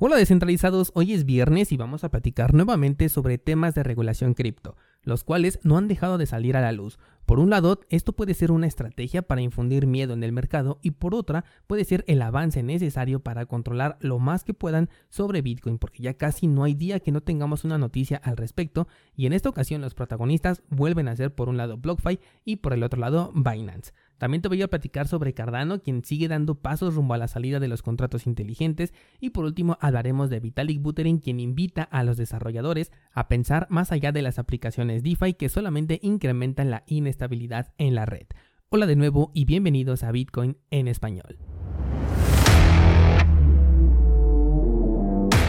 Hola descentralizados, hoy es viernes y vamos a platicar nuevamente sobre temas de regulación cripto, los cuales no han dejado de salir a la luz. Por un lado, esto puede ser una estrategia para infundir miedo en el mercado y por otra, puede ser el avance necesario para controlar lo más que puedan sobre Bitcoin, porque ya casi no hay día que no tengamos una noticia al respecto y en esta ocasión los protagonistas vuelven a ser por un lado BlockFi y por el otro lado Binance. También te voy a platicar sobre Cardano, quien sigue dando pasos rumbo a la salida de los contratos inteligentes. Y por último hablaremos de Vitalik Buterin, quien invita a los desarrolladores a pensar más allá de las aplicaciones DeFi que solamente incrementan la inestabilidad en la red. Hola de nuevo y bienvenidos a Bitcoin en español.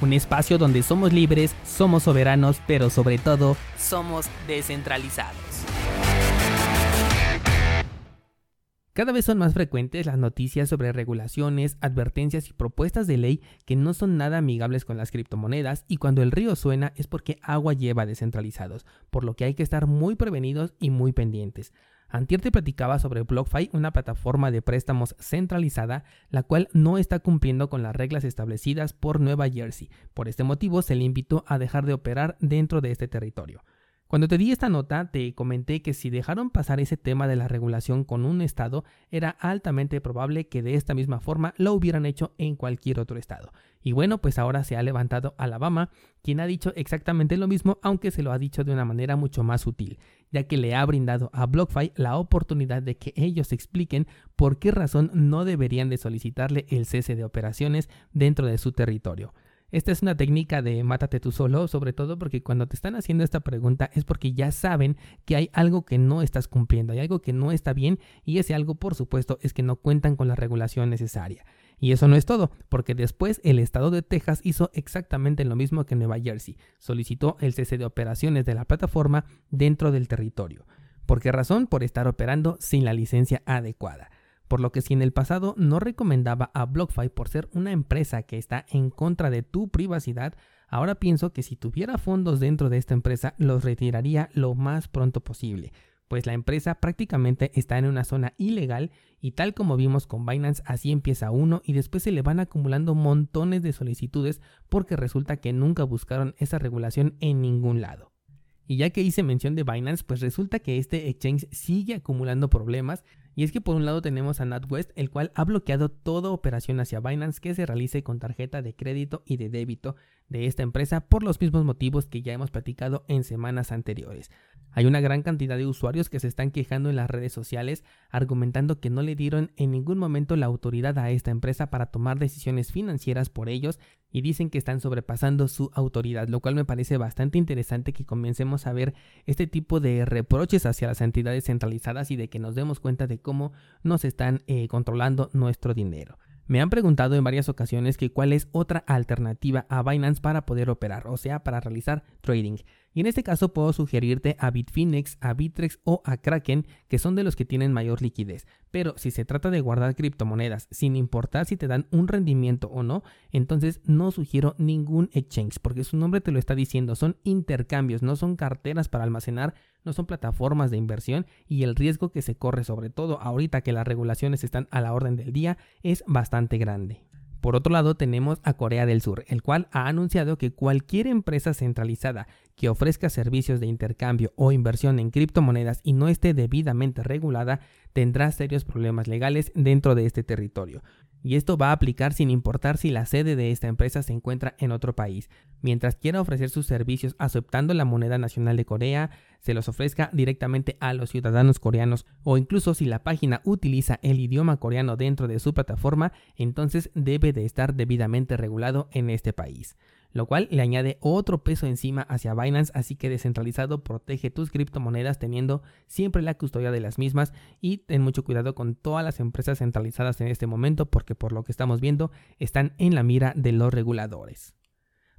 un espacio donde somos libres, somos soberanos, pero sobre todo somos descentralizados. Cada vez son más frecuentes las noticias sobre regulaciones, advertencias y propuestas de ley que no son nada amigables con las criptomonedas y cuando el río suena es porque agua lleva descentralizados, por lo que hay que estar muy prevenidos y muy pendientes. Antier te platicaba sobre BlockFi, una plataforma de préstamos centralizada, la cual no está cumpliendo con las reglas establecidas por Nueva Jersey. Por este motivo se le invitó a dejar de operar dentro de este territorio. Cuando te di esta nota, te comenté que si dejaron pasar ese tema de la regulación con un estado, era altamente probable que de esta misma forma lo hubieran hecho en cualquier otro estado. Y bueno, pues ahora se ha levantado Alabama, quien ha dicho exactamente lo mismo, aunque se lo ha dicho de una manera mucho más sutil, ya que le ha brindado a BlockFi la oportunidad de que ellos expliquen por qué razón no deberían de solicitarle el cese de operaciones dentro de su territorio. Esta es una técnica de mátate tú solo, sobre todo porque cuando te están haciendo esta pregunta es porque ya saben que hay algo que no estás cumpliendo, hay algo que no está bien y ese algo por supuesto es que no cuentan con la regulación necesaria. Y eso no es todo, porque después el estado de Texas hizo exactamente lo mismo que Nueva Jersey, solicitó el cese de operaciones de la plataforma dentro del territorio. ¿Por qué razón? Por estar operando sin la licencia adecuada por lo que si en el pasado no recomendaba a BlockFi por ser una empresa que está en contra de tu privacidad, ahora pienso que si tuviera fondos dentro de esta empresa los retiraría lo más pronto posible, pues la empresa prácticamente está en una zona ilegal y tal como vimos con Binance así empieza uno y después se le van acumulando montones de solicitudes porque resulta que nunca buscaron esa regulación en ningún lado. Y ya que hice mención de Binance, pues resulta que este exchange sigue acumulando problemas y es que por un lado tenemos a NatWest, el cual ha bloqueado toda operación hacia Binance que se realice con tarjeta de crédito y de débito de esta empresa por los mismos motivos que ya hemos platicado en semanas anteriores. Hay una gran cantidad de usuarios que se están quejando en las redes sociales argumentando que no le dieron en ningún momento la autoridad a esta empresa para tomar decisiones financieras por ellos y dicen que están sobrepasando su autoridad, lo cual me parece bastante interesante que comencemos a ver este tipo de reproches hacia las entidades centralizadas y de que nos demos cuenta de cómo nos están eh, controlando nuestro dinero. Me han preguntado en varias ocasiones que cuál es otra alternativa a Binance para poder operar, o sea, para realizar trading. Y en este caso puedo sugerirte a Bitfinex, a Bitrex o a Kraken, que son de los que tienen mayor liquidez. Pero si se trata de guardar criptomonedas, sin importar si te dan un rendimiento o no, entonces no sugiero ningún exchange, porque su nombre te lo está diciendo, son intercambios, no son carteras para almacenar, no son plataformas de inversión y el riesgo que se corre, sobre todo ahorita que las regulaciones están a la orden del día, es bastante grande. Por otro lado, tenemos a Corea del Sur, el cual ha anunciado que cualquier empresa centralizada que ofrezca servicios de intercambio o inversión en criptomonedas y no esté debidamente regulada tendrá serios problemas legales dentro de este territorio y esto va a aplicar sin importar si la sede de esta empresa se encuentra en otro país. Mientras quiera ofrecer sus servicios aceptando la moneda nacional de Corea, se los ofrezca directamente a los ciudadanos coreanos o incluso si la página utiliza el idioma coreano dentro de su plataforma, entonces debe de estar debidamente regulado en este país lo cual le añade otro peso encima hacia Binance, así que descentralizado protege tus criptomonedas teniendo siempre la custodia de las mismas y ten mucho cuidado con todas las empresas centralizadas en este momento porque por lo que estamos viendo están en la mira de los reguladores.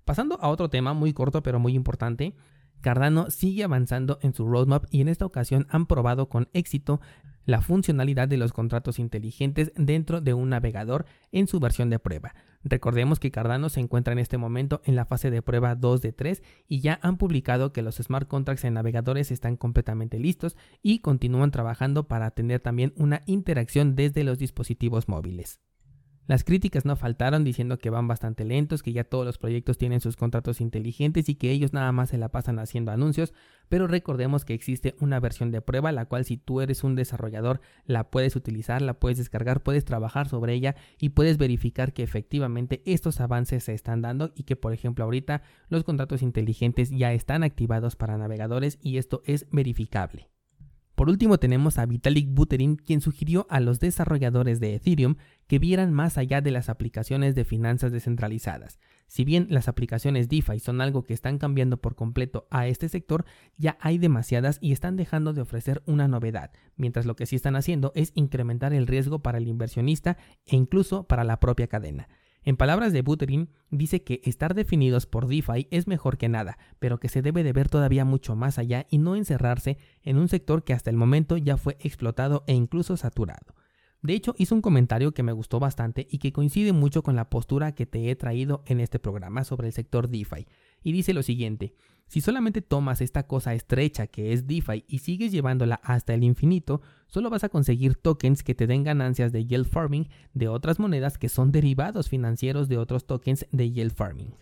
Pasando a otro tema muy corto pero muy importante, Cardano sigue avanzando en su roadmap y en esta ocasión han probado con éxito la funcionalidad de los contratos inteligentes dentro de un navegador en su versión de prueba. Recordemos que Cardano se encuentra en este momento en la fase de prueba 2 de 3 y ya han publicado que los smart contracts en navegadores están completamente listos y continúan trabajando para tener también una interacción desde los dispositivos móviles. Las críticas no faltaron diciendo que van bastante lentos, que ya todos los proyectos tienen sus contratos inteligentes y que ellos nada más se la pasan haciendo anuncios, pero recordemos que existe una versión de prueba la cual si tú eres un desarrollador la puedes utilizar, la puedes descargar, puedes trabajar sobre ella y puedes verificar que efectivamente estos avances se están dando y que por ejemplo ahorita los contratos inteligentes ya están activados para navegadores y esto es verificable. Por último tenemos a Vitalik Buterin, quien sugirió a los desarrolladores de Ethereum que vieran más allá de las aplicaciones de finanzas descentralizadas. Si bien las aplicaciones DeFi son algo que están cambiando por completo a este sector, ya hay demasiadas y están dejando de ofrecer una novedad, mientras lo que sí están haciendo es incrementar el riesgo para el inversionista e incluso para la propia cadena. En palabras de Buterin, dice que estar definidos por DeFi es mejor que nada, pero que se debe de ver todavía mucho más allá y no encerrarse en un sector que hasta el momento ya fue explotado e incluso saturado. De hecho, hizo un comentario que me gustó bastante y que coincide mucho con la postura que te he traído en este programa sobre el sector DeFi. Y dice lo siguiente, si solamente tomas esta cosa estrecha que es DeFi y sigues llevándola hasta el infinito, solo vas a conseguir tokens que te den ganancias de yield farming de otras monedas que son derivados financieros de otros tokens de yield farming.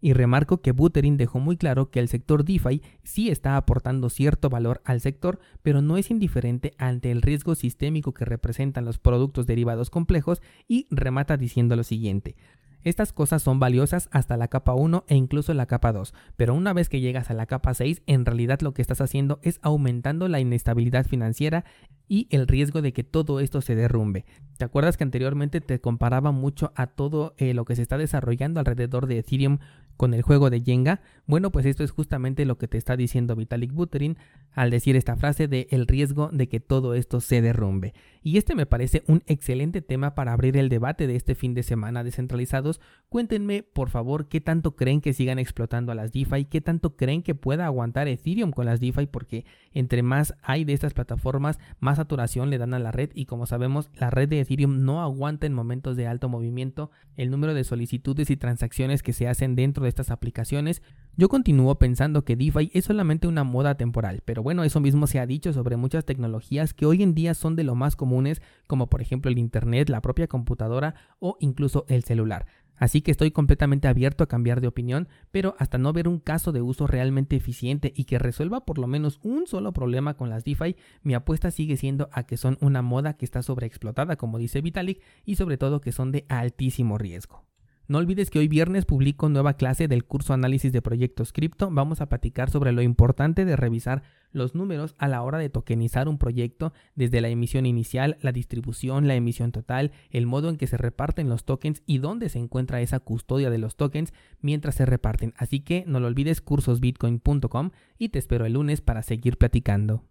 Y remarco que Buterin dejó muy claro que el sector DeFi sí está aportando cierto valor al sector, pero no es indiferente ante el riesgo sistémico que representan los productos derivados complejos y remata diciendo lo siguiente. Estas cosas son valiosas hasta la capa 1 e incluso la capa 2, pero una vez que llegas a la capa 6, en realidad lo que estás haciendo es aumentando la inestabilidad financiera y el riesgo de que todo esto se derrumbe. ¿Te acuerdas que anteriormente te comparaba mucho a todo eh, lo que se está desarrollando alrededor de Ethereum con el juego de Jenga? Bueno, pues esto es justamente lo que te está diciendo Vitalik Buterin al decir esta frase de el riesgo de que todo esto se derrumbe. Y este me parece un excelente tema para abrir el debate de este fin de semana descentralizados. Cuéntenme, por favor, qué tanto creen que sigan explotando a las DeFi, qué tanto creen que pueda aguantar Ethereum con las DeFi, porque entre más hay de estas plataformas, más saturación le dan a la red y como sabemos, la red de Ethereum no aguanta en momentos de alto movimiento el número de solicitudes y transacciones que se hacen dentro de estas aplicaciones. Yo continúo pensando que DeFi es solamente una moda temporal, pero bueno, eso mismo se ha dicho sobre muchas tecnologías que hoy en día son de lo más comunes, como por ejemplo el Internet, la propia computadora o incluso el celular. Así que estoy completamente abierto a cambiar de opinión, pero hasta no ver un caso de uso realmente eficiente y que resuelva por lo menos un solo problema con las DeFi, mi apuesta sigue siendo a que son una moda que está sobreexplotada, como dice Vitalik, y sobre todo que son de altísimo riesgo. No olvides que hoy viernes publico nueva clase del curso Análisis de Proyectos Cripto. Vamos a platicar sobre lo importante de revisar los números a la hora de tokenizar un proyecto desde la emisión inicial, la distribución, la emisión total, el modo en que se reparten los tokens y dónde se encuentra esa custodia de los tokens mientras se reparten. Así que no lo olvides cursosbitcoin.com y te espero el lunes para seguir platicando.